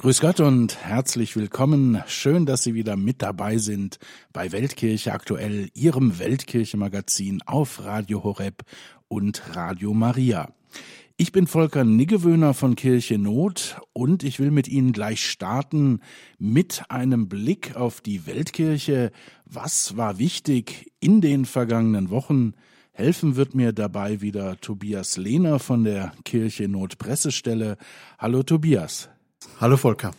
Grüß Gott und herzlich willkommen. Schön, dass Sie wieder mit dabei sind bei Weltkirche aktuell, Ihrem Weltkirche-Magazin auf Radio Horeb und Radio Maria. Ich bin Volker Niggewöhner von Kirche Not und ich will mit Ihnen gleich starten mit einem Blick auf die Weltkirche. Was war wichtig in den vergangenen Wochen? Helfen wird mir dabei wieder Tobias Lehner von der Kirche Not Pressestelle. Hallo Tobias. Hallo Volker.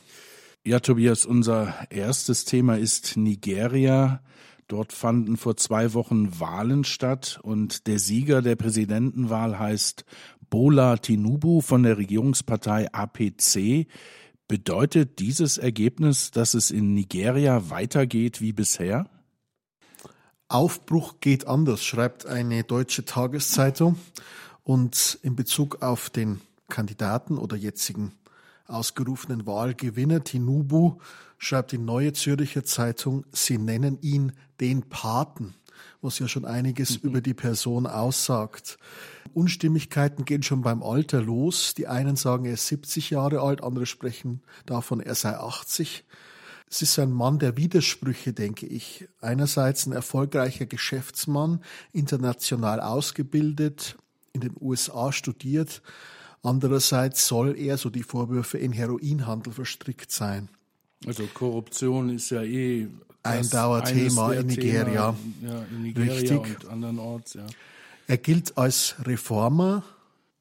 Ja, Tobias, unser erstes Thema ist Nigeria. Dort fanden vor zwei Wochen Wahlen statt und der Sieger der Präsidentenwahl heißt Bola Tinubu von der Regierungspartei APC. Bedeutet dieses Ergebnis, dass es in Nigeria weitergeht wie bisher? Aufbruch geht anders, schreibt eine deutsche Tageszeitung. Und in Bezug auf den Kandidaten oder jetzigen ausgerufenen Wahlgewinner Tinubu schreibt die Neue Zürcher Zeitung, sie nennen ihn den Paten, was ja schon einiges mhm. über die Person aussagt. Unstimmigkeiten gehen schon beim Alter los. Die einen sagen, er ist 70 Jahre alt, andere sprechen davon, er sei 80. Es ist ein Mann der Widersprüche, denke ich. Einerseits ein erfolgreicher Geschäftsmann, international ausgebildet, in den USA studiert, Andererseits soll er, so die Vorwürfe, in Heroinhandel verstrickt sein. Also Korruption ist ja eh ein Dauerthema in Nigeria. Thema, ja, in Nigeria Richtig. und andernorts, ja. Er gilt als Reformer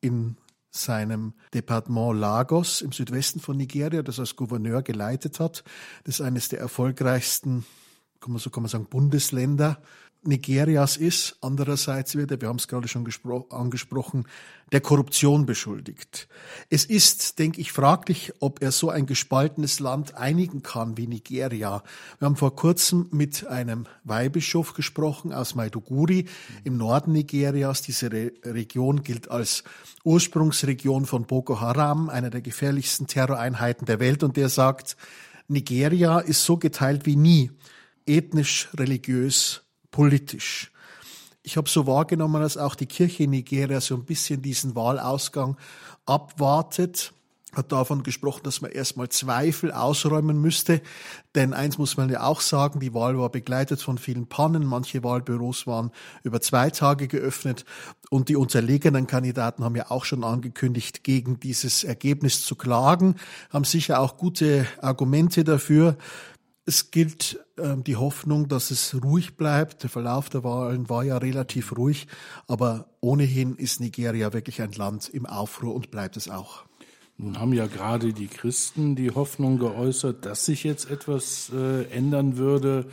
in seinem Departement Lagos im Südwesten von Nigeria, das als Gouverneur geleitet hat. Das ist eines der erfolgreichsten, kann man so kann man sagen, Bundesländer Nigerias ist. Andererseits wird er, wir haben es gerade schon angesprochen, der Korruption beschuldigt. Es ist, denke ich, fraglich, ob er so ein gespaltenes Land einigen kann wie Nigeria. Wir haben vor kurzem mit einem Weihbischof gesprochen aus Maiduguri im Norden Nigerias. Diese Re Region gilt als Ursprungsregion von Boko Haram, einer der gefährlichsten Terroreinheiten der Welt. Und der sagt, Nigeria ist so geteilt wie nie, ethnisch, religiös, politisch. Ich habe so wahrgenommen, dass auch die Kirche in Nigeria so ein bisschen diesen Wahlausgang abwartet hat davon gesprochen, dass man erstmal Zweifel ausräumen müsste. Denn eins muss man ja auch sagen, die Wahl war begleitet von vielen Pannen. Manche Wahlbüros waren über zwei Tage geöffnet. Und die unterlegenen Kandidaten haben ja auch schon angekündigt, gegen dieses Ergebnis zu klagen, haben sicher auch gute Argumente dafür. Es gilt äh, die Hoffnung, dass es ruhig bleibt. Der Verlauf der Wahlen war ja relativ ruhig, aber ohnehin ist Nigeria wirklich ein Land im Aufruhr und bleibt es auch. Nun haben ja gerade die Christen die Hoffnung geäußert, dass sich jetzt etwas äh, ändern würde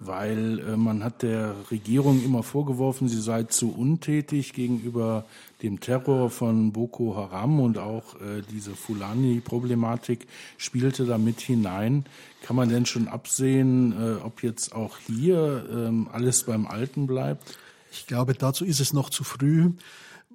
weil äh, man hat der Regierung immer vorgeworfen, sie sei zu untätig gegenüber dem Terror von Boko Haram und auch äh, diese Fulani-Problematik spielte da mit hinein. Kann man denn schon absehen, äh, ob jetzt auch hier ähm, alles beim Alten bleibt? Ich glaube, dazu ist es noch zu früh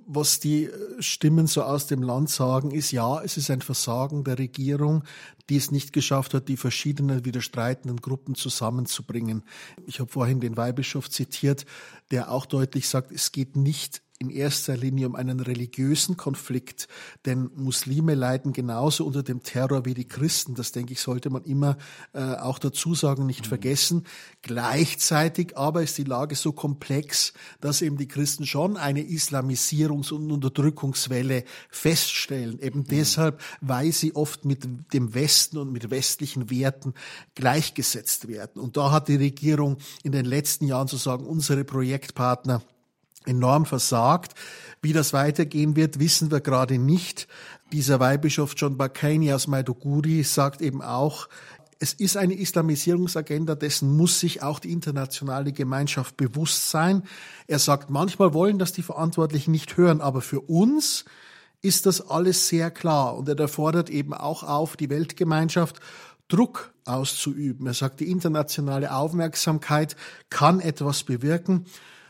was die Stimmen so aus dem Land sagen, ist ja, es ist ein Versagen der Regierung, die es nicht geschafft hat, die verschiedenen widerstreitenden Gruppen zusammenzubringen. Ich habe vorhin den Weihbischof zitiert, der auch deutlich sagt, es geht nicht in erster Linie um einen religiösen Konflikt, denn Muslime leiden genauso unter dem Terror wie die Christen. Das denke ich, sollte man immer äh, auch dazu sagen, nicht mhm. vergessen. Gleichzeitig aber ist die Lage so komplex, dass eben die Christen schon eine Islamisierungs- und Unterdrückungswelle feststellen. Eben mhm. deshalb, weil sie oft mit dem Westen und mit westlichen Werten gleichgesetzt werden. Und da hat die Regierung in den letzten Jahren sozusagen unsere Projektpartner enorm versagt. Wie das weitergehen wird, wissen wir gerade nicht. Dieser Weihbischof John Bakani aus Maiduguri sagt eben auch, es ist eine Islamisierungsagenda, dessen muss sich auch die internationale Gemeinschaft bewusst sein. Er sagt, manchmal wollen das die Verantwortlichen nicht hören, aber für uns ist das alles sehr klar. Und er fordert eben auch auf, die Weltgemeinschaft Druck auszuüben. Er sagt, die internationale Aufmerksamkeit kann etwas bewirken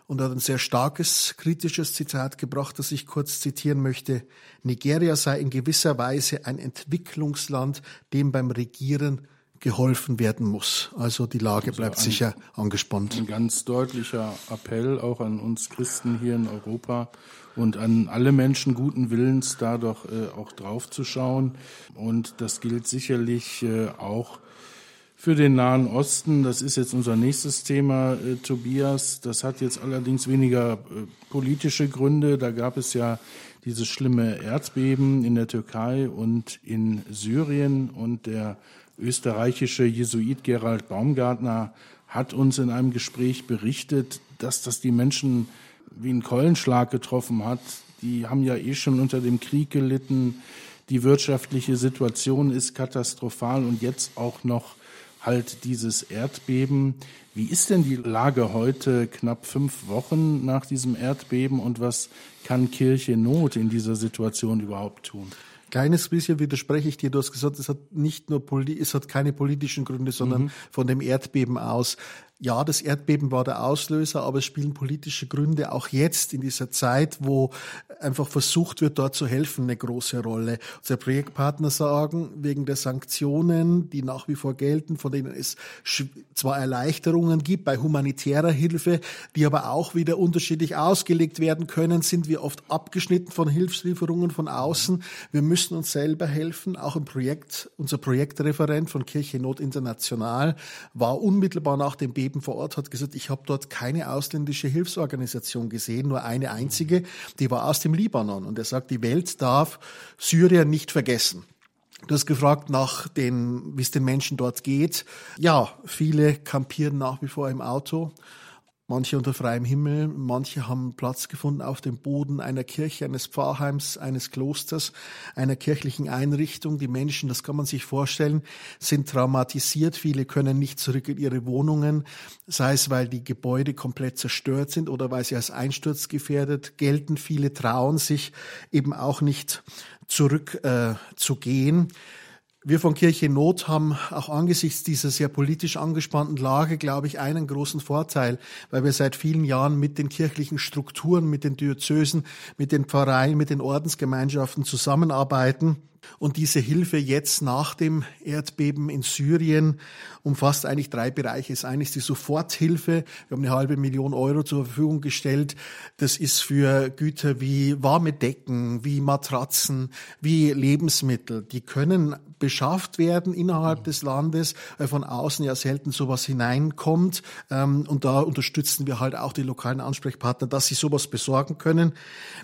und hat ein sehr starkes kritisches Zitat gebracht, das ich kurz zitieren möchte. Nigeria sei in gewisser Weise ein Entwicklungsland, dem beim Regieren geholfen werden muss. Also die Lage also bleibt ein, sicher angespannt. Ein ganz deutlicher Appell auch an uns Christen hier in Europa und an alle Menschen guten Willens, da doch äh, auch drauf zu schauen. Und das gilt sicherlich äh, auch für den Nahen Osten. Das ist jetzt unser nächstes Thema, äh, Tobias. Das hat jetzt allerdings weniger äh, politische Gründe. Da gab es ja dieses schlimme Erdbeben in der Türkei und in Syrien. Und der österreichische Jesuit Gerald Baumgartner hat uns in einem Gespräch berichtet, dass das die Menschen wie ein Keulenschlag getroffen hat. Die haben ja eh schon unter dem Krieg gelitten. Die wirtschaftliche Situation ist katastrophal und jetzt auch noch halt dieses Erdbeben. Wie ist denn die Lage heute, knapp fünf Wochen nach diesem Erdbeben und was kann Kirche Not in dieser Situation überhaupt tun? Kleines bisschen widerspreche ich dir. Du hast gesagt, es hat nicht nur, es hat keine politischen Gründe, sondern mhm. von dem Erdbeben aus ja, das Erdbeben war der Auslöser, aber es spielen politische Gründe auch jetzt in dieser Zeit, wo einfach versucht wird, dort zu helfen, eine große Rolle. Unsere Projektpartner sagen, wegen der Sanktionen, die nach wie vor gelten, von denen es zwar Erleichterungen gibt bei humanitärer Hilfe, die aber auch wieder unterschiedlich ausgelegt werden können, sind wir oft abgeschnitten von Hilfslieferungen von außen. Wir müssen uns selber helfen. Auch im Projekt, unser Projektreferent von Kirche Not International war unmittelbar nach dem Beben vor Ort hat gesagt, ich habe dort keine ausländische Hilfsorganisation gesehen, nur eine einzige, die war aus dem Libanon. Und er sagt, die Welt darf Syrien nicht vergessen. Du hast gefragt nach den, wie es den Menschen dort geht. Ja, viele kampieren nach wie vor im Auto manche unter freiem Himmel, manche haben Platz gefunden auf dem Boden einer Kirche, eines Pfarrheims, eines Klosters, einer kirchlichen Einrichtung. Die Menschen, das kann man sich vorstellen, sind traumatisiert. Viele können nicht zurück in ihre Wohnungen, sei es, weil die Gebäude komplett zerstört sind oder weil sie als einsturzgefährdet gelten. Viele trauen sich eben auch nicht zurück äh, zu gehen. Wir von Kirche Not haben auch angesichts dieser sehr politisch angespannten Lage, glaube ich, einen großen Vorteil, weil wir seit vielen Jahren mit den kirchlichen Strukturen, mit den Diözesen, mit den Pfarreien, mit den Ordensgemeinschaften zusammenarbeiten und diese Hilfe jetzt nach dem Erdbeben in Syrien umfasst eigentlich drei Bereiche. Das eine ist die Soforthilfe. Wir haben eine halbe Million Euro zur Verfügung gestellt. Das ist für Güter wie warme Decken, wie Matratzen, wie Lebensmittel. Die können beschafft werden innerhalb des Landes, weil von außen ja selten sowas hineinkommt. Ähm, und da unterstützen wir halt auch die lokalen Ansprechpartner, dass sie sowas besorgen können.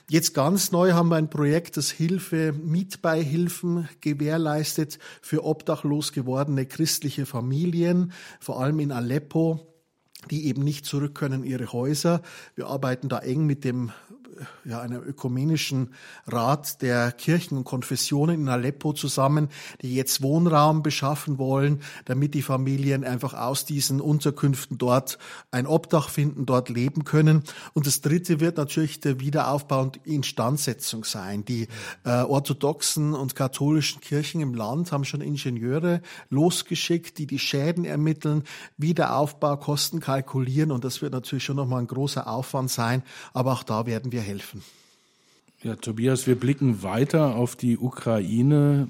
Jetzt ganz neu haben wir ein Projekt, das Hilfe, Mietbeihilfe Hilfen gewährleistet für obdachlos gewordene christliche Familien, vor allem in Aleppo die eben nicht zurück können in ihre Häuser. Wir arbeiten da eng mit dem ja, einem ökumenischen Rat der Kirchen und Konfessionen in Aleppo zusammen, die jetzt Wohnraum beschaffen wollen, damit die Familien einfach aus diesen Unterkünften dort ein Obdach finden, dort leben können. Und das Dritte wird natürlich der Wiederaufbau und Instandsetzung sein. Die äh, orthodoxen und katholischen Kirchen im Land haben schon Ingenieure losgeschickt, die die Schäden ermitteln, Wiederaufbaukosten kalkulieren und das wird natürlich schon nochmal ein großer Aufwand sein. Aber auch da werden wir helfen. Ja, Tobias, wir blicken weiter auf die Ukraine.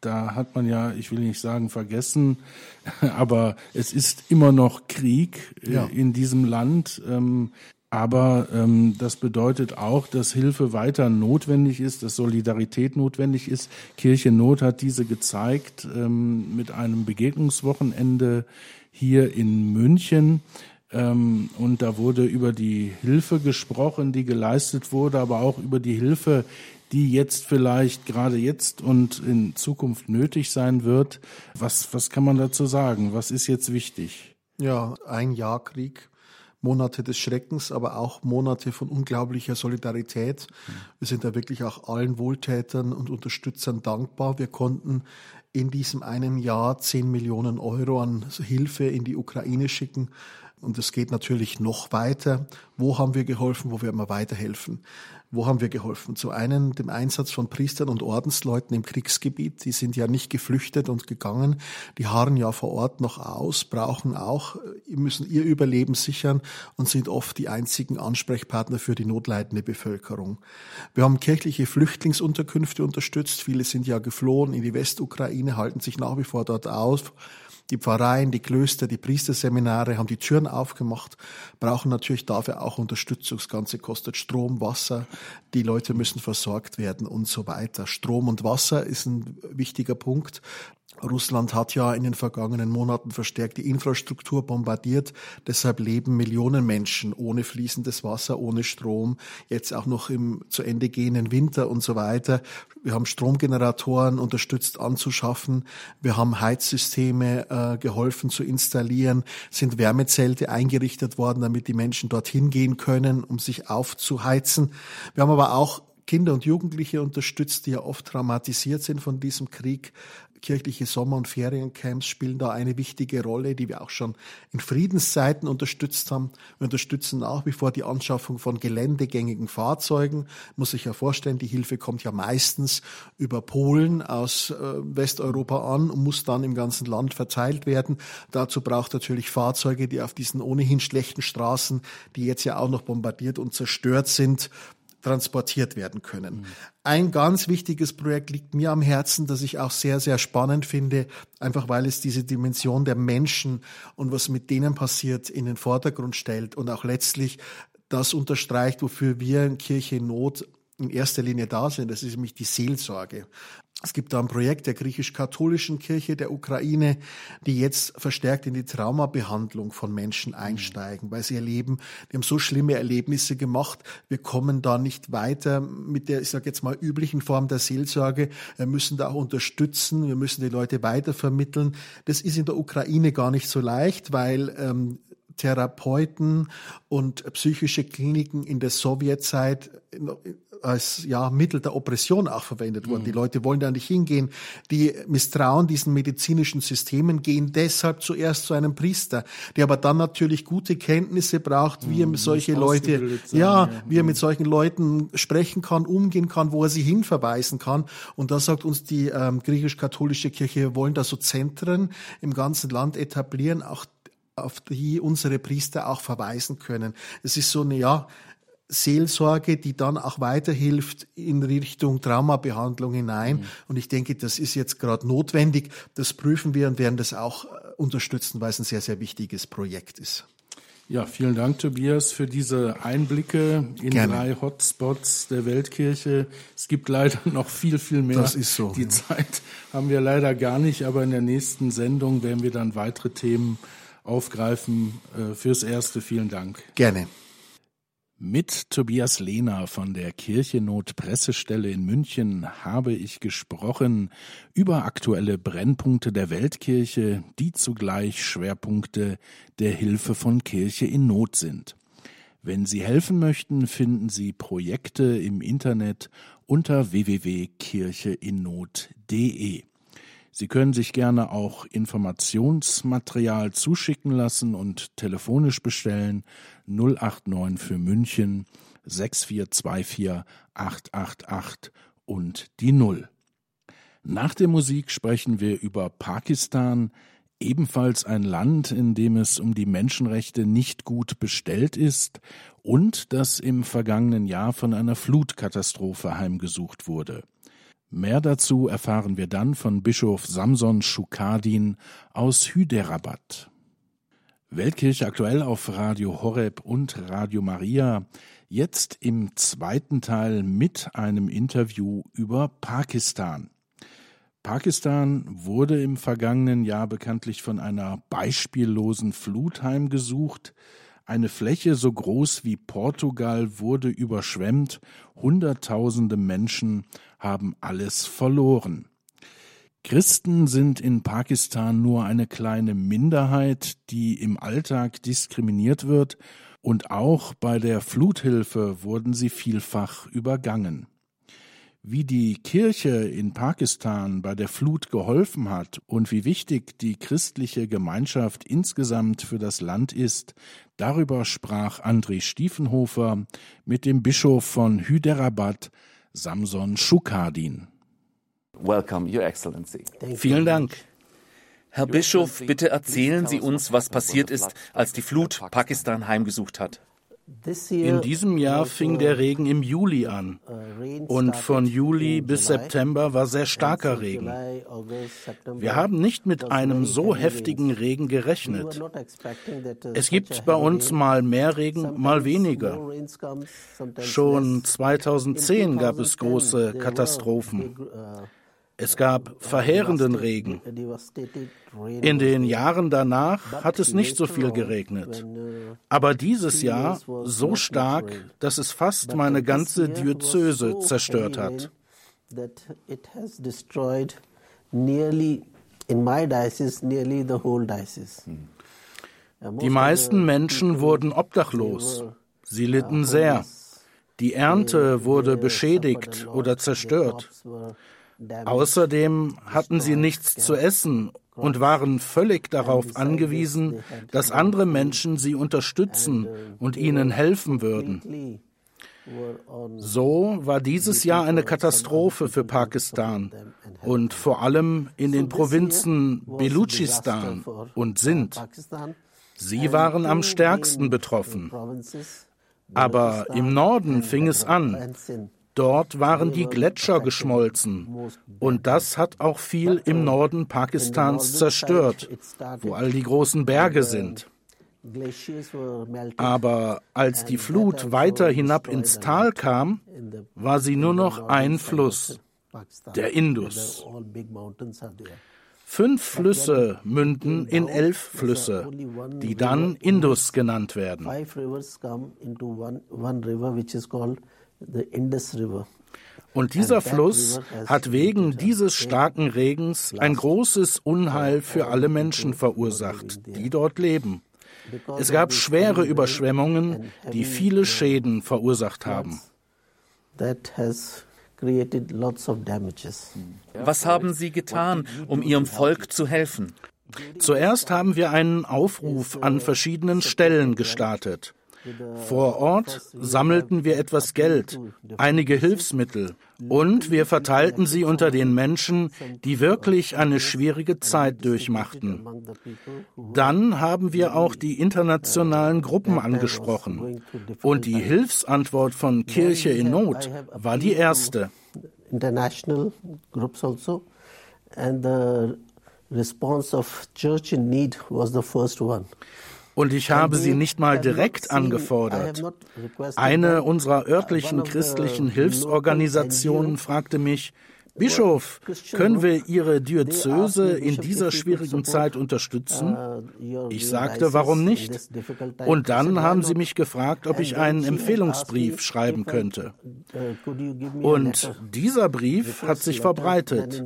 Da hat man ja, ich will nicht sagen vergessen, aber es ist immer noch Krieg äh, ja. in diesem Land. Ähm, aber ähm, das bedeutet auch, dass Hilfe weiter notwendig ist, dass Solidarität notwendig ist. Kirche Not hat diese gezeigt ähm, mit einem Begegnungswochenende hier in München. Ähm, und da wurde über die Hilfe gesprochen, die geleistet wurde, aber auch über die Hilfe, die jetzt vielleicht gerade jetzt und in Zukunft nötig sein wird. Was, was kann man dazu sagen? Was ist jetzt wichtig? Ja, ein Jahr Krieg, Monate des Schreckens, aber auch Monate von unglaublicher Solidarität. Wir sind da wirklich auch allen Wohltätern und Unterstützern dankbar. Wir konnten in diesem einen Jahr 10 Millionen Euro an Hilfe in die Ukraine schicken Und es geht natürlich noch weiter. Wo haben wir geholfen? Wo werden wir weiterhelfen? Wo haben wir geholfen? Zu einen dem Einsatz von Priestern und Ordensleuten im Kriegsgebiet. Die sind ja nicht geflüchtet und gegangen. Die harren ja vor Ort noch aus, brauchen auch, müssen ihr Überleben sichern und sind oft die einzigen Ansprechpartner für die notleidende Bevölkerung. Wir haben kirchliche Flüchtlingsunterkünfte unterstützt. Viele sind ja geflohen in die Westukraine, halten sich nach wie vor dort auf. Die Pfarreien, die Klöster, die Priesterseminare haben die Türen aufgemacht, brauchen natürlich dafür auch Unterstützung. Das Ganze kostet Strom, Wasser, die Leute müssen versorgt werden und so weiter. Strom und Wasser ist ein wichtiger Punkt. Russland hat ja in den vergangenen Monaten verstärkt die Infrastruktur bombardiert. Deshalb leben Millionen Menschen ohne fließendes Wasser, ohne Strom, jetzt auch noch im zu Ende gehenden Winter und so weiter. Wir haben Stromgeneratoren unterstützt anzuschaffen. Wir haben Heizsysteme äh, geholfen zu installieren, sind Wärmezelte eingerichtet worden, damit die Menschen dorthin gehen können, um sich aufzuheizen. Wir haben aber auch Kinder und Jugendliche unterstützt, die ja oft traumatisiert sind von diesem Krieg, kirchliche Sommer- und Feriencamps spielen da eine wichtige Rolle, die wir auch schon in Friedenszeiten unterstützt haben. Wir unterstützen nach wie vor die Anschaffung von geländegängigen Fahrzeugen. Muss sich ja vorstellen, die Hilfe kommt ja meistens über Polen aus äh, Westeuropa an und muss dann im ganzen Land verteilt werden. Dazu braucht natürlich Fahrzeuge, die auf diesen ohnehin schlechten Straßen, die jetzt ja auch noch bombardiert und zerstört sind, transportiert werden können. Mhm. Ein ganz wichtiges Projekt liegt mir am Herzen, das ich auch sehr, sehr spannend finde, einfach weil es diese Dimension der Menschen und was mit denen passiert in den Vordergrund stellt und auch letztlich das unterstreicht, wofür wir in Kirche Not in erster Linie da sind. Das ist nämlich die Seelsorge. Es gibt da ein Projekt der griechisch-katholischen Kirche der Ukraine, die jetzt verstärkt in die Traumabehandlung von Menschen mhm. einsteigen, weil sie erleben, die haben so schlimme Erlebnisse gemacht, wir kommen da nicht weiter mit der, ich sage jetzt mal, üblichen Form der Seelsorge. Wir müssen da auch unterstützen, wir müssen die Leute weitervermitteln. Das ist in der Ukraine gar nicht so leicht, weil ähm, Therapeuten und psychische Kliniken in der Sowjetzeit als ja, Mittel der Oppression auch verwendet worden. Mhm. Die Leute wollen da nicht hingehen. Die misstrauen diesen medizinischen Systemen, gehen deshalb zuerst zu einem Priester, der aber dann natürlich gute Kenntnisse braucht, wie mhm. er solche Leute, sein, ja, ja, wie er mit solchen Leuten sprechen kann, umgehen kann, wo er sie hinverweisen kann. Und da sagt uns die ähm, griechisch-katholische Kirche, wir wollen da so Zentren im ganzen Land etablieren, auch auf die unsere Priester auch verweisen können. Es ist so eine, ja, Seelsorge, die dann auch weiterhilft in Richtung Traumabehandlung hinein. Mhm. Und ich denke, das ist jetzt gerade notwendig. Das prüfen wir und werden das auch äh, unterstützen, weil es ein sehr, sehr wichtiges Projekt ist. Ja, vielen Dank, Tobias, für diese Einblicke in Gerne. drei Hotspots der Weltkirche. Es gibt leider noch viel, viel mehr. Das ist so. Die ja. Zeit haben wir leider gar nicht, aber in der nächsten Sendung werden wir dann weitere Themen aufgreifen. Äh, fürs Erste vielen Dank. Gerne. Mit Tobias Lehner von der Kirchennot Pressestelle in München habe ich gesprochen über aktuelle Brennpunkte der Weltkirche, die zugleich Schwerpunkte der Hilfe von Kirche in Not sind. Wenn Sie helfen möchten, finden Sie Projekte im Internet unter www.kircheinnot.de. Sie können sich gerne auch Informationsmaterial zuschicken lassen und telefonisch bestellen 089 für München 6424 888 und die Null. Nach der Musik sprechen wir über Pakistan, ebenfalls ein Land, in dem es um die Menschenrechte nicht gut bestellt ist und das im vergangenen Jahr von einer Flutkatastrophe heimgesucht wurde. Mehr dazu erfahren wir dann von Bischof Samson Schukadin aus Hyderabad. Weltkirche aktuell auf Radio Horeb und Radio Maria. Jetzt im zweiten Teil mit einem Interview über Pakistan. Pakistan wurde im vergangenen Jahr bekanntlich von einer beispiellosen Flut heimgesucht. Eine Fläche so groß wie Portugal wurde überschwemmt, Hunderttausende Menschen haben alles verloren. Christen sind in Pakistan nur eine kleine Minderheit, die im Alltag diskriminiert wird, und auch bei der Fluthilfe wurden sie vielfach übergangen. Wie die Kirche in Pakistan bei der Flut geholfen hat und wie wichtig die christliche Gemeinschaft insgesamt für das Land ist, darüber sprach André Stiefenhofer mit dem Bischof von Hyderabad, Samson Shukardin. Welcome, Your Excellency. Vielen Dank. Herr Bischof, bitte erzählen Sie uns, was passiert ist, als die Flut Pakistan heimgesucht hat. In diesem Jahr fing der Regen im Juli an und von Juli bis September war sehr starker Regen. Wir haben nicht mit einem so heftigen Regen gerechnet. Es gibt bei uns mal mehr Regen, mal weniger. Schon 2010 gab es große Katastrophen. Es gab verheerenden Regen. In den Jahren danach hat es nicht so viel geregnet. Aber dieses Jahr so stark, dass es fast meine ganze Diözese zerstört hat. Die meisten Menschen wurden obdachlos. Sie litten sehr. Die Ernte wurde beschädigt oder zerstört. Außerdem hatten sie nichts zu essen und waren völlig darauf angewiesen, dass andere Menschen sie unterstützen und ihnen helfen würden. So war dieses Jahr eine Katastrophe für Pakistan und vor allem in den Provinzen Beluchistan und Sindh. Sie waren am stärksten betroffen. Aber im Norden fing es an. Dort waren die Gletscher geschmolzen und das hat auch viel im Norden Pakistans zerstört, wo all die großen Berge sind. Aber als die Flut weiter hinab ins Tal kam, war sie nur noch ein Fluss, der Indus. Fünf Flüsse münden in elf Flüsse, die dann Indus genannt werden. Und dieser Fluss hat wegen dieses starken Regens ein großes Unheil für alle Menschen verursacht, die dort leben. Es gab schwere Überschwemmungen, die viele Schäden verursacht haben. Was haben Sie getan, um Ihrem Volk zu helfen? Zuerst haben wir einen Aufruf an verschiedenen Stellen gestartet. Vor Ort sammelten wir etwas Geld, einige Hilfsmittel und wir verteilten sie unter den Menschen, die wirklich eine schwierige Zeit durchmachten. Dann haben wir auch die internationalen Gruppen angesprochen und die Hilfsantwort von Kirche in Not war die erste. International groups also and the response of church in need was the first one. Und ich habe sie nicht mal direkt angefordert. Eine unserer örtlichen christlichen Hilfsorganisationen fragte mich, Bischof, können wir Ihre Diözese in dieser schwierigen Zeit unterstützen? Ich sagte, warum nicht? Und dann haben sie mich gefragt, ob ich einen Empfehlungsbrief schreiben könnte. Und dieser Brief hat sich verbreitet.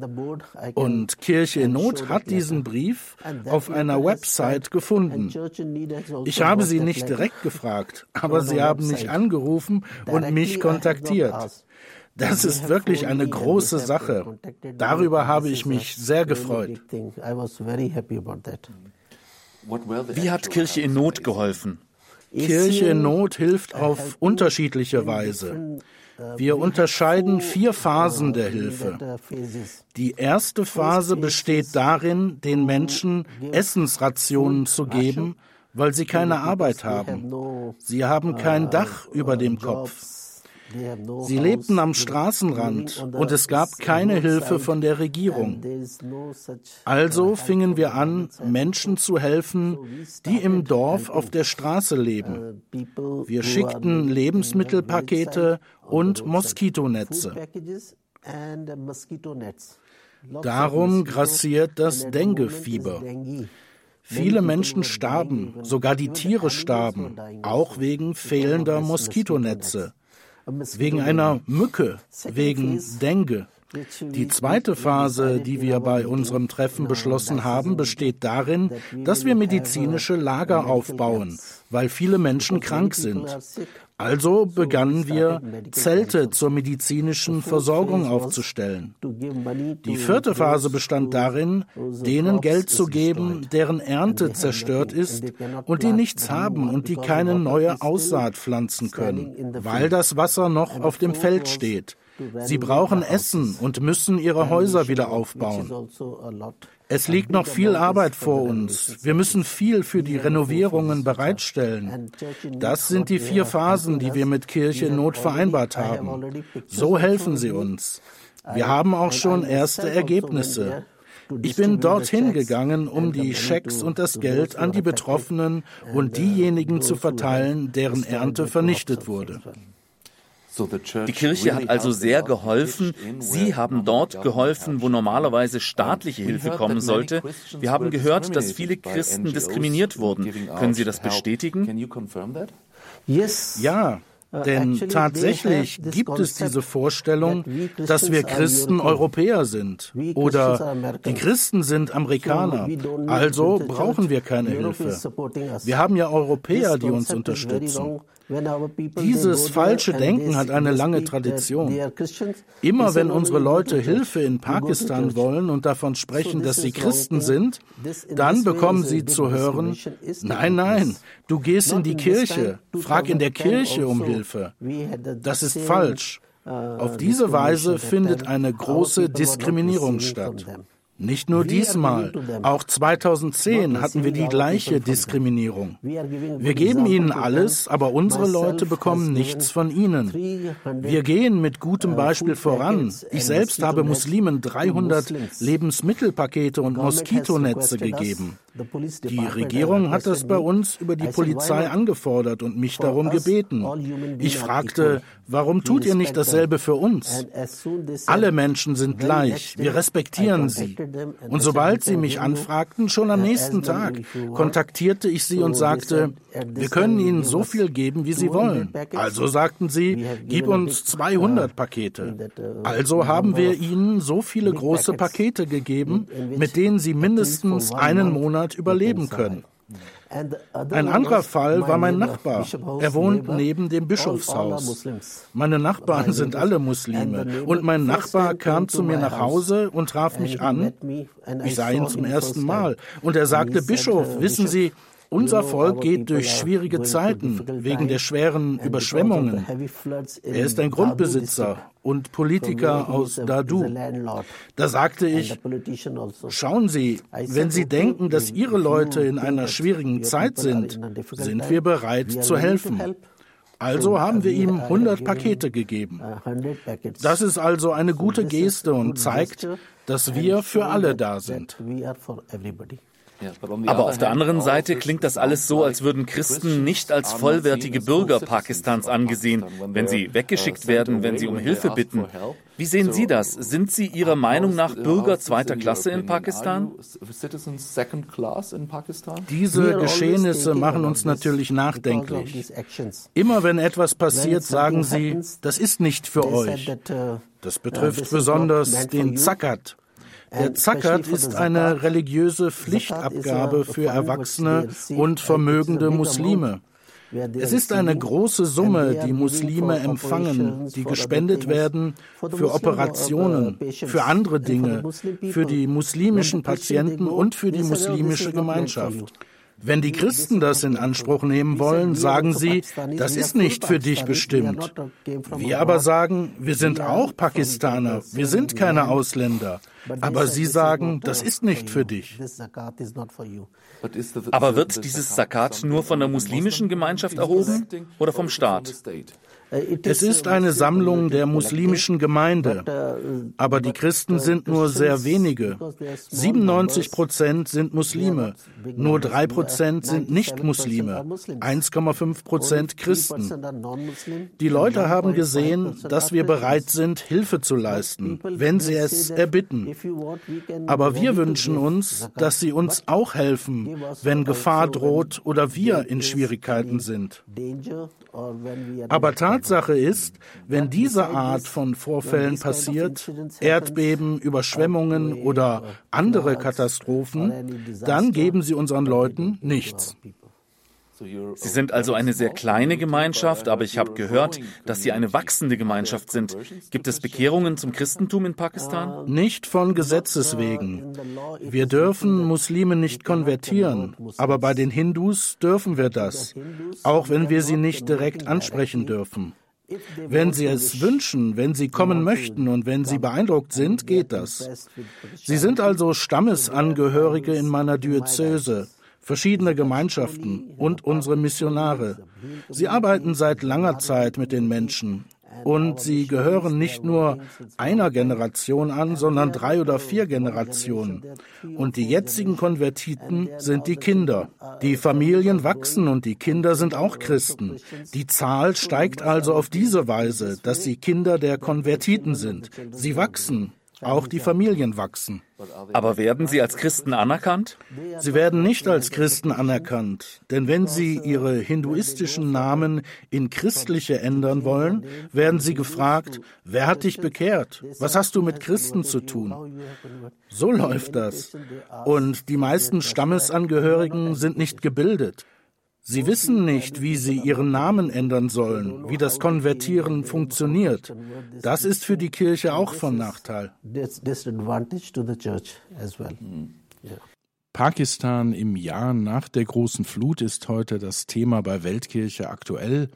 Und Kirche in Not hat diesen Brief auf einer Website gefunden. Ich habe sie nicht direkt gefragt, aber sie haben mich angerufen und mich kontaktiert. Das ist wirklich eine große Sache. Darüber habe ich mich sehr gefreut. Wie hat Kirche in Not geholfen? Kirche in Not hilft auf unterschiedliche Weise. Wir unterscheiden vier Phasen der Hilfe. Die erste Phase besteht darin, den Menschen Essensrationen zu geben, weil sie keine Arbeit haben. Sie haben kein Dach über dem Kopf. Sie lebten am Straßenrand und es gab keine Hilfe von der Regierung. Also fingen wir an, Menschen zu helfen, die im Dorf auf der Straße leben. Wir schickten Lebensmittelpakete und Moskitonetze. Darum grassiert das Dengue-Fieber. Viele Menschen starben, sogar die Tiere starben, auch wegen fehlender Moskitonetze wegen einer Mücke, wegen Dengue. Die zweite Phase, die wir bei unserem Treffen beschlossen haben, besteht darin, dass wir medizinische Lager aufbauen, weil viele Menschen krank sind. Also begannen wir, Zelte zur medizinischen Versorgung aufzustellen. Die vierte Phase bestand darin, denen Geld zu geben, deren Ernte zerstört ist und die nichts haben und die keine neue Aussaat pflanzen können, weil das Wasser noch auf dem Feld steht. Sie brauchen Essen und müssen ihre Häuser wieder aufbauen. Es liegt noch viel Arbeit vor uns. Wir müssen viel für die Renovierungen bereitstellen. Das sind die vier Phasen, die wir mit Kirche in Not vereinbart haben. So helfen sie uns. Wir haben auch schon erste Ergebnisse. Ich bin dorthin gegangen, um die Schecks und das Geld an die Betroffenen und diejenigen zu verteilen, deren Ernte vernichtet wurde. Die Kirche hat also sehr geholfen. Sie haben dort geholfen, wo normalerweise staatliche Hilfe kommen sollte. Wir haben gehört, dass viele Christen diskriminiert wurden. Können Sie das bestätigen? Ja, Uh, Denn tatsächlich gibt es diese Vorstellung, dass wir Christen Europäer sind oder die Christen sind Amerikaner, also brauchen wir keine Hilfe. Wir haben ja Europäer, die uns unterstützen. Dieses falsche Denken hat eine lange Tradition. Immer wenn unsere Leute Hilfe in Pakistan wollen und davon sprechen, dass sie Christen sind, dann bekommen sie zu hören, nein, nein, du gehst in die Kirche, frag in der Kirche um Hilfe. Das ist falsch. Uh, Auf diese Weise findet eine große Diskriminierung statt. Nicht nur diesmal, auch 2010 hatten wir die gleiche Diskriminierung. Wir geben ihnen alles, aber unsere Leute bekommen nichts von ihnen. Wir gehen mit gutem uh, Beispiel voran. Ich selbst habe Muslimen 300 Lebensmittelpakete und Moskitonetze gegeben. Die Regierung hat das bei uns über die Polizei angefordert und mich darum gebeten. Ich fragte, warum tut ihr nicht dasselbe für uns? Alle Menschen sind gleich, wir respektieren sie. Und sobald sie mich anfragten, schon am nächsten Tag, kontaktierte ich sie und sagte, wir können ihnen so viel geben, wie sie wollen. Also sagten sie, gib uns 200 Pakete. Also haben wir ihnen so viele große Pakete gegeben, mit denen sie mindestens einen Monat überleben können. Ein anderer Fall war mein Nachbar. Er wohnt neben dem Bischofshaus. Meine Nachbarn sind alle Muslime. Und mein Nachbar kam zu mir nach Hause und traf mich an. Ich sah ihn zum ersten Mal. Und er sagte, Bischof, wissen Sie, unser Volk geht durch schwierige Zeiten wegen der schweren Überschwemmungen. Er ist ein Grundbesitzer und Politiker aus Dadu. Da sagte ich, also. schauen Sie, wenn Sie denken, dass Ihre Leute in einer schwierigen Zeit sind, sind wir bereit zu helfen. Also haben wir ihm 100 Pakete gegeben. Das ist also eine gute Geste und zeigt, dass wir für alle da sind. Aber auf der anderen Seite klingt das alles so, als würden Christen nicht als vollwertige Bürger Pakistans angesehen, wenn sie weggeschickt werden, wenn sie um Hilfe bitten. Wie sehen Sie das? Sind Sie Ihrer Meinung nach Bürger zweiter Klasse in Pakistan? Diese Geschehnisse machen uns natürlich nachdenklich. Immer wenn etwas passiert, sagen sie, das ist nicht für euch. Uh, das betrifft besonders den Zakat. Der Zakat ist eine religiöse Pflichtabgabe für Erwachsene und vermögende Muslime. Es ist eine große Summe, die Muslime empfangen, die gespendet werden für Operationen, für andere Dinge, für die muslimischen Patienten und für die muslimische Gemeinschaft. Wenn die Christen das in Anspruch nehmen wollen, sagen sie, das ist nicht für dich bestimmt. Wir aber sagen, wir sind auch Pakistaner, wir sind keine Ausländer. Aber sie sagen, das ist nicht für dich. Aber wird dieses Zakat nur von der muslimischen Gemeinschaft erhoben oder vom Staat? Es ist eine Sammlung der muslimischen Gemeinde, aber die Christen sind nur sehr wenige. 97 Prozent sind Muslime, nur drei Prozent sind Nicht-Muslime, 1,5 Prozent Christen. Die Leute haben gesehen, dass wir bereit sind, Hilfe zu leisten, wenn sie es erbitten. Aber wir wünschen uns, dass sie uns auch helfen, wenn Gefahr droht oder wir in Schwierigkeiten sind. Aber tatsächlich Tatsache ist, wenn diese Art von Vorfällen passiert, Erdbeben, Überschwemmungen oder andere Katastrophen, dann geben sie unseren Leuten nichts. Sie sind also eine sehr kleine Gemeinschaft, aber ich habe gehört, dass Sie eine wachsende Gemeinschaft sind. Gibt es Bekehrungen zum Christentum in Pakistan? Nicht von Gesetzes wegen. Wir dürfen Muslime nicht konvertieren, aber bei den Hindus dürfen wir das, auch wenn wir sie nicht direkt ansprechen dürfen. Wenn Sie es wünschen, wenn Sie kommen möchten und wenn Sie beeindruckt sind, geht das. Sie sind also Stammesangehörige in meiner Diözese verschiedene Gemeinschaften und unsere Missionare. Sie arbeiten seit langer Zeit mit den Menschen und sie gehören nicht nur einer Generation an, sondern drei oder vier Generationen. Und die jetzigen Konvertiten sind die Kinder. Die Familien wachsen und die Kinder sind auch Christen. Die Zahl steigt also auf diese Weise, dass sie Kinder der Konvertiten sind. Sie wachsen auch die Familien wachsen. Aber werden sie als Christen anerkannt? Sie werden nicht als Christen anerkannt, denn wenn sie ihre hinduistischen Namen in christliche ändern wollen, werden sie gefragt, wer hat dich bekehrt? Was hast du mit Christen zu tun? So läuft das. Und die meisten Stammesangehörigen sind nicht gebildet. Sie wissen nicht, wie sie ihren Namen ändern sollen, wie das Konvertieren funktioniert. Das ist für die Kirche auch von Nachteil. Pakistan im Jahr nach der großen Flut ist heute das Thema bei Weltkirche aktuell.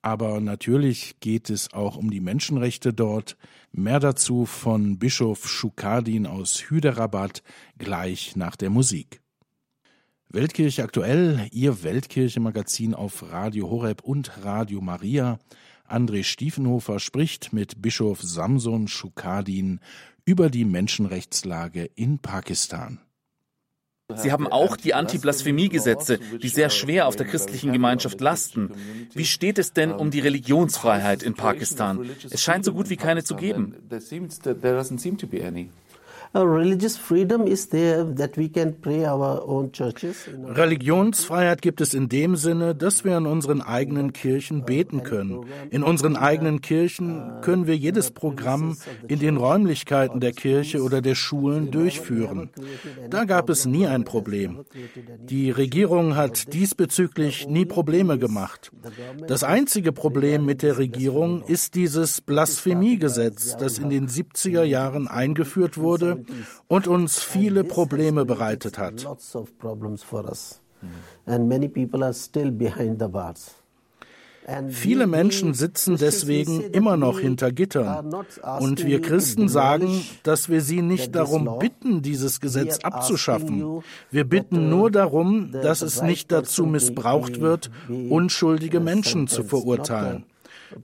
Aber natürlich geht es auch um die Menschenrechte dort. Mehr dazu von Bischof Shukadin aus Hyderabad gleich nach der Musik. Weltkirche aktuell, Ihr Weltkirche-Magazin auf Radio Horeb und Radio Maria. André Stiefenhofer spricht mit Bischof Samson Shukadin über die Menschenrechtslage in Pakistan. Sie haben auch die Anti-Blasphemie-Gesetze, die sehr schwer auf der christlichen Gemeinschaft lasten. Wie steht es denn um die Religionsfreiheit in Pakistan? Es scheint so gut wie keine zu geben. Religionsfreiheit gibt es in dem Sinne, dass wir in unseren eigenen Kirchen beten können. In unseren eigenen Kirchen können wir jedes Programm in den Räumlichkeiten der Kirche oder der Schulen durchführen. Da gab es nie ein Problem. Die Regierung hat diesbezüglich nie Probleme gemacht. Das einzige Problem mit der Regierung ist dieses Blasphemiegesetz, das in den 70er Jahren eingeführt wurde und uns viele Probleme bereitet hat. Viele Menschen sitzen deswegen immer noch hinter Gittern. Und wir Christen sagen, dass wir sie nicht darum bitten, dieses Gesetz abzuschaffen. Wir bitten nur darum, dass es nicht dazu missbraucht wird, unschuldige Menschen zu verurteilen.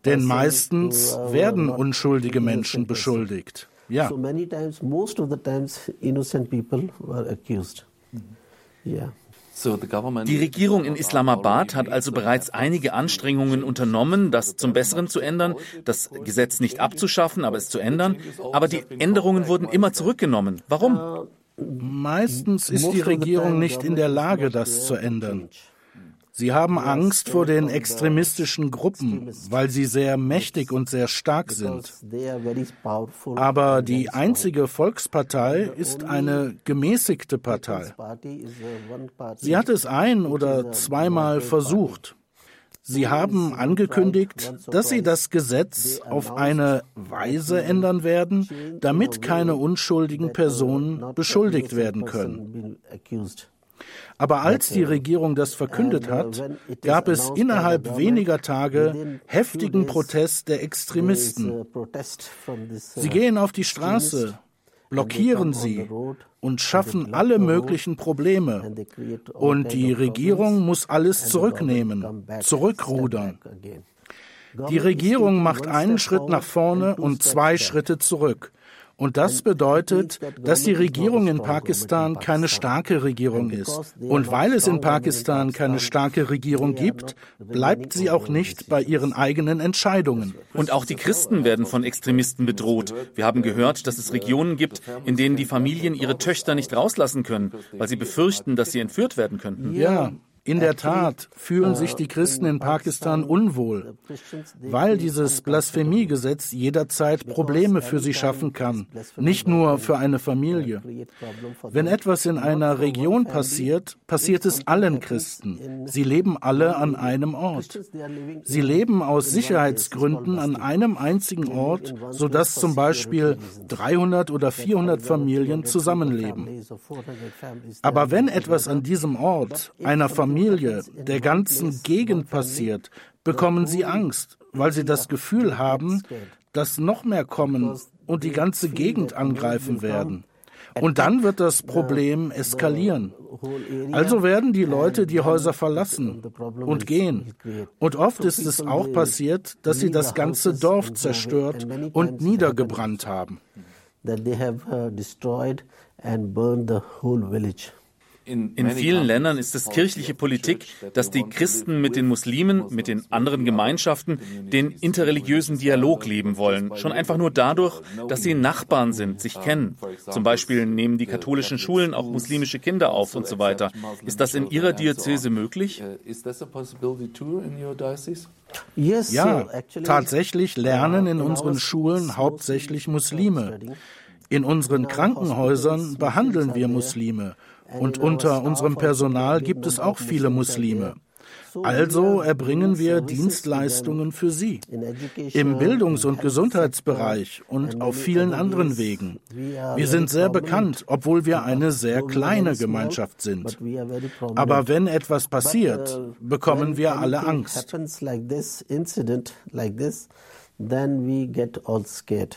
Denn meistens werden unschuldige Menschen beschuldigt. Ja. So many times, most of the times, innocent people were accused. Yeah. Die Regierung in Islamabad hat also bereits einige Anstrengungen unternommen, das zum Besseren zu ändern, das Gesetz nicht abzuschaffen, aber es zu ändern. Aber die Änderungen wurden immer zurückgenommen. Warum? Meistens ist die Regierung nicht in der Lage, das zu ändern. Sie haben Angst vor den extremistischen Gruppen, weil sie sehr mächtig und sehr stark sind. Aber die einzige Volkspartei ist eine gemäßigte Partei. Sie hat es ein oder zweimal versucht. Sie haben angekündigt, dass Sie das Gesetz auf eine Weise ändern werden, damit keine unschuldigen Personen beschuldigt werden können. Aber als die Regierung das verkündet hat, gab es innerhalb weniger Tage heftigen Protest der Extremisten. Sie gehen auf die Straße, blockieren sie und schaffen alle möglichen Probleme. Und die Regierung muss alles zurücknehmen, zurückrudern. Die Regierung macht einen Schritt nach vorne und zwei Schritte zurück. Und das bedeutet, dass die Regierung in Pakistan keine starke Regierung ist. Und weil es in Pakistan keine starke Regierung gibt, bleibt sie auch nicht bei ihren eigenen Entscheidungen. Und auch die Christen werden von Extremisten bedroht. Wir haben gehört, dass es Regionen gibt, in denen die Familien ihre Töchter nicht rauslassen können, weil sie befürchten, dass sie entführt werden könnten. Ja, In der Tat fühlen sich die Christen in Pakistan unwohl, weil dieses Blasphemiegesetz jederzeit Probleme für sie schaffen kann, nicht nur für eine Familie. Wenn etwas in einer Region passiert, passiert es allen Christen. Sie leben alle an einem Ort. Sie leben aus Sicherheitsgründen an einem einzigen Ort, sodass zum Beispiel 300 oder 400 Familien zusammenleben. Aber wenn etwas an diesem Ort einer Familie Familie, der ganzen Gegend passiert, bekommen sie Angst, weil sie das Gefühl haben, dass noch mehr kommen und die ganze Gegend angreifen werden. Und dann wird das Problem eskalieren. Also werden die Leute die Häuser verlassen und gehen. Und oft ist es auch passiert, dass sie das ganze Dorf zerstört und niedergebrannt haben. That they have uh, destroyed and burned the whole village. In vielen Ländern ist es kirchliche Politik, dass die Christen mit den Muslimen, mit den anderen Gemeinschaften den interreligiösen Dialog leben wollen. Schon einfach nur dadurch, dass sie Nachbarn sind, sich kennen. Zum Beispiel nehmen die katholischen Schulen auch muslimische Kinder auf und so weiter. Ist das in Ihrer Diözese möglich? Ja, tatsächlich lernen in unseren Schulen hauptsächlich Muslime. In unseren Krankenhäusern behandeln wir Muslime und unter unserem Personal gibt es auch viele Muslime. Also erbringen wir Dienstleistungen für sie im Bildungs- und Gesundheitsbereich und auf vielen anderen Wegen. Wir sind sehr bekannt, obwohl wir eine sehr kleine Gemeinschaft sind. Aber wenn etwas passiert, bekommen wir alle Angst. Then we get all scared.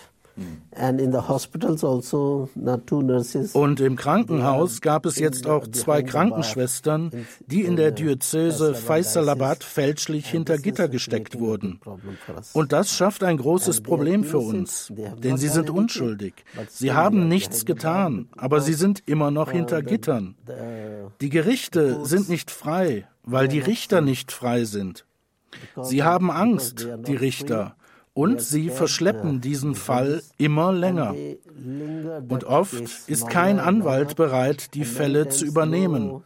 Also, Und im Krankenhaus gab es jetzt auch zwei Krankenschwestern, die in der Diözese Faisalabad fälschlich hinter Gitter gesteckt wurden. Und das schafft ein großes Problem für uns, denn sie sind unschuldig. Sie haben nichts getan, aber sie sind immer noch hinter Gittern. Die Gerichte sind nicht frei, weil die Richter nicht frei sind. Sie haben Angst, die Richter, und sie verschleppen diesen Fall immer länger. Und oft ist kein Anwalt bereit, die Fälle zu übernehmen,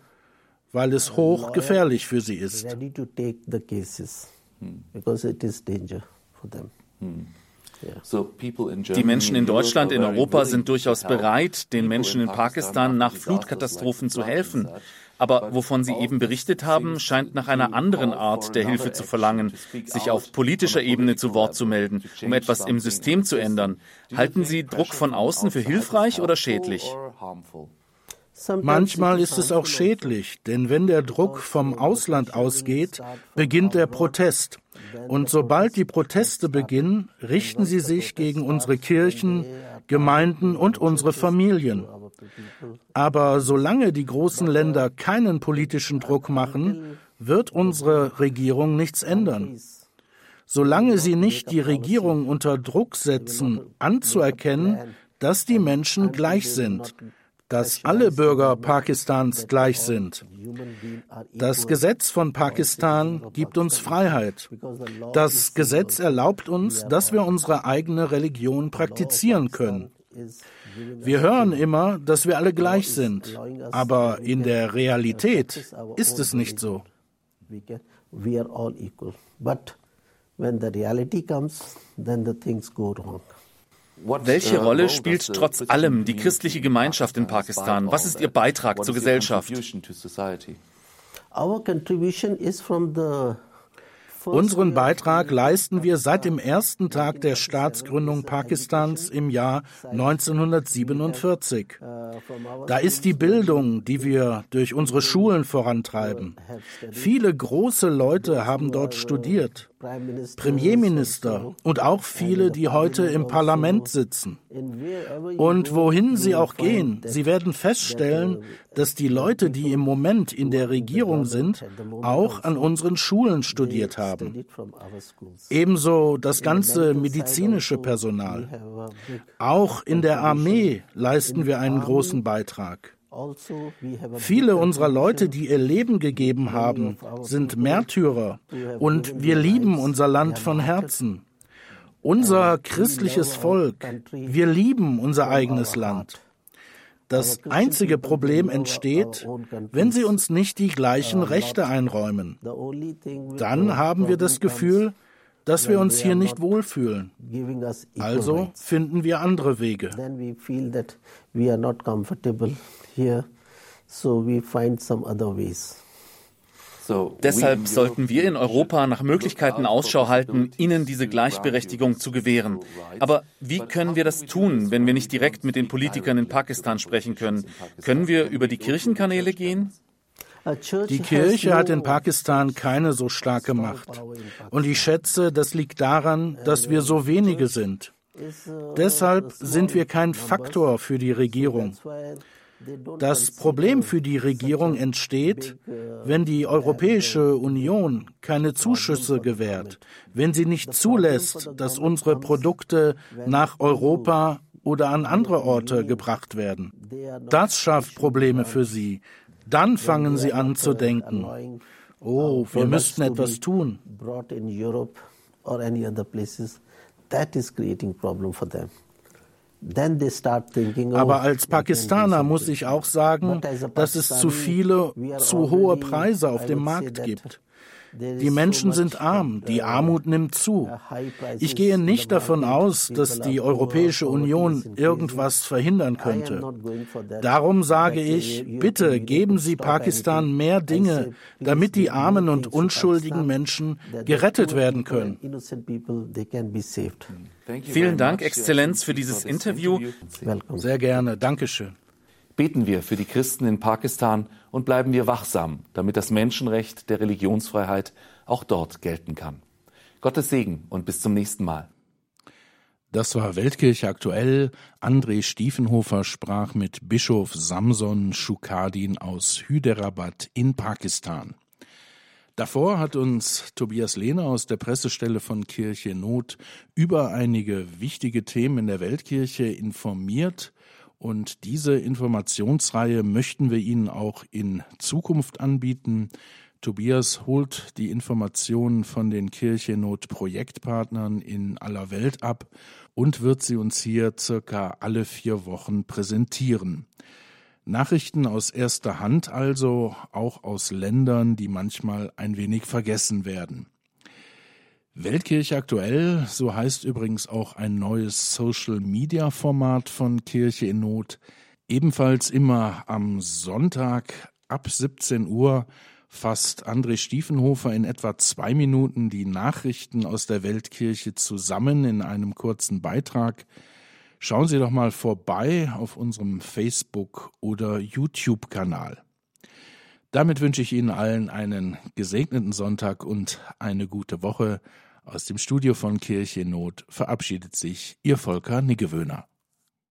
weil es hochgefährlich für sie ist. Die Menschen in Deutschland, in Europa sind durchaus bereit, den Menschen in Pakistan nach Flutkatastrophen zu helfen. Aber wovon Sie eben berichtet haben, scheint nach einer anderen Art der Hilfe zu verlangen, sich auf politischer Ebene zu Wort zu melden, um etwas im System zu ändern. Halten Sie Druck von außen für hilfreich oder schädlich? Manchmal ist es auch schädlich, denn wenn der Druck vom Ausland ausgeht, beginnt der Protest. Und sobald die Proteste beginnen, richten sie sich gegen unsere Kirchen, Gemeinden und unsere Familien. Aber solange die großen Länder keinen politischen Druck machen, wird unsere Regierung nichts ändern. Solange sie nicht die Regierung unter Druck setzen, anzuerkennen, dass die Menschen gleich sind, dass alle Bürger Pakistans gleich sind. Das Gesetz von Pakistan gibt uns Freiheit. Das Gesetz erlaubt uns, dass wir unsere eigene Religion praktizieren können. Wir hören immer, dass wir alle gleich sind, aber in der Realität ist es nicht so. Welche Rolle spielt trotz allem die christliche Gemeinschaft in Pakistan? Was ist ihr Beitrag zur Gesellschaft? Our contribution is from the Unseren Beitrag leisten wir seit dem ersten Tag der Staatsgründung Pakistans im Jahr 1947. Da ist die Bildung, die wir durch unsere Schulen vorantreiben. Viele große Leute haben dort studiert. Premierminister und auch viele, die heute im Parlament sitzen. Und wohin sie auch gehen, sie werden feststellen, dass die Leute, die im Moment in der Regierung sind, auch an unseren Schulen studiert haben. Ebenso das ganze medizinische Personal. Auch in der Armee leisten wir einen großen Beitrag. Viele unserer Leute, die ihr Leben gegeben haben, sind Märtyrer und wir lieben unser Land von Herzen. Unser christliches Volk, wir lieben unser eigenes Land. Das einzige Problem entsteht, wenn sie uns nicht die gleichen Rechte einräumen. Dann haben wir das Gefühl, dass wir uns hier nicht wohlfühlen. Also finden wir andere Wege. So we find some other ways. Deshalb sollten wir in Europa nach Möglichkeiten Ausschau halten, ihnen diese Gleichberechtigung zu gewähren. Aber wie können wir das tun, wenn wir nicht direkt mit den Politikern in Pakistan sprechen können? Können wir über die Kirchenkanäle gehen? Die Kirche hat in Pakistan keine so starke Macht. Und ich schätze, das liegt daran, dass wir so wenige sind. Deshalb sind wir kein Faktor für die Regierung. Das Problem für die Regierung entsteht, wenn die Europäische Union keine Zuschüsse gewährt, wenn sie nicht zulässt, dass unsere Produkte nach Europa oder an andere Orte gebracht werden. Das schafft Probleme für sie. Dann fangen sie an zu denken, oh, wir müssten etwas tun. That is creating problem for them. Aber als Pakistaner muss ich auch sagen, dass es zu viele, zu hohe Preise auf dem Markt gibt. Die Menschen sind arm, die Armut nimmt zu. Ich gehe nicht davon aus, dass die Europäische Union irgendwas verhindern könnte. Darum sage ich, bitte geben Sie Pakistan mehr Dinge, damit die armen und unschuldigen Menschen gerettet werden können. Vielen Dank, Exzellenz, für dieses Interview. Sehr gerne. Dankeschön. Beten wir für die Christen in Pakistan und bleiben wir wachsam, damit das Menschenrecht der Religionsfreiheit auch dort gelten kann. Gottes Segen und bis zum nächsten Mal. Das war Weltkirche aktuell. André Stiefenhofer sprach mit Bischof Samson Shukadin aus Hyderabad in Pakistan. Davor hat uns Tobias Lehner aus der Pressestelle von Kirche Not über einige wichtige Themen in der Weltkirche informiert und diese Informationsreihe möchten wir Ihnen auch in Zukunft anbieten. Tobias holt die Informationen von den Kirchenot-Projektpartnern in aller Welt ab und wird sie uns hier circa alle vier Wochen präsentieren. Nachrichten aus erster Hand also, auch aus Ländern, die manchmal ein wenig vergessen werden. Weltkirche aktuell, so heißt übrigens auch ein neues Social-Media-Format von Kirche in Not, ebenfalls immer am Sonntag ab 17 Uhr fasst André Stiefenhofer in etwa zwei Minuten die Nachrichten aus der Weltkirche zusammen in einem kurzen Beitrag. Schauen Sie doch mal vorbei auf unserem Facebook- oder YouTube-Kanal. Damit wünsche ich Ihnen allen einen gesegneten Sonntag und eine gute Woche. Aus dem Studio von Kirche Not verabschiedet sich Ihr Volker Niggewöhner.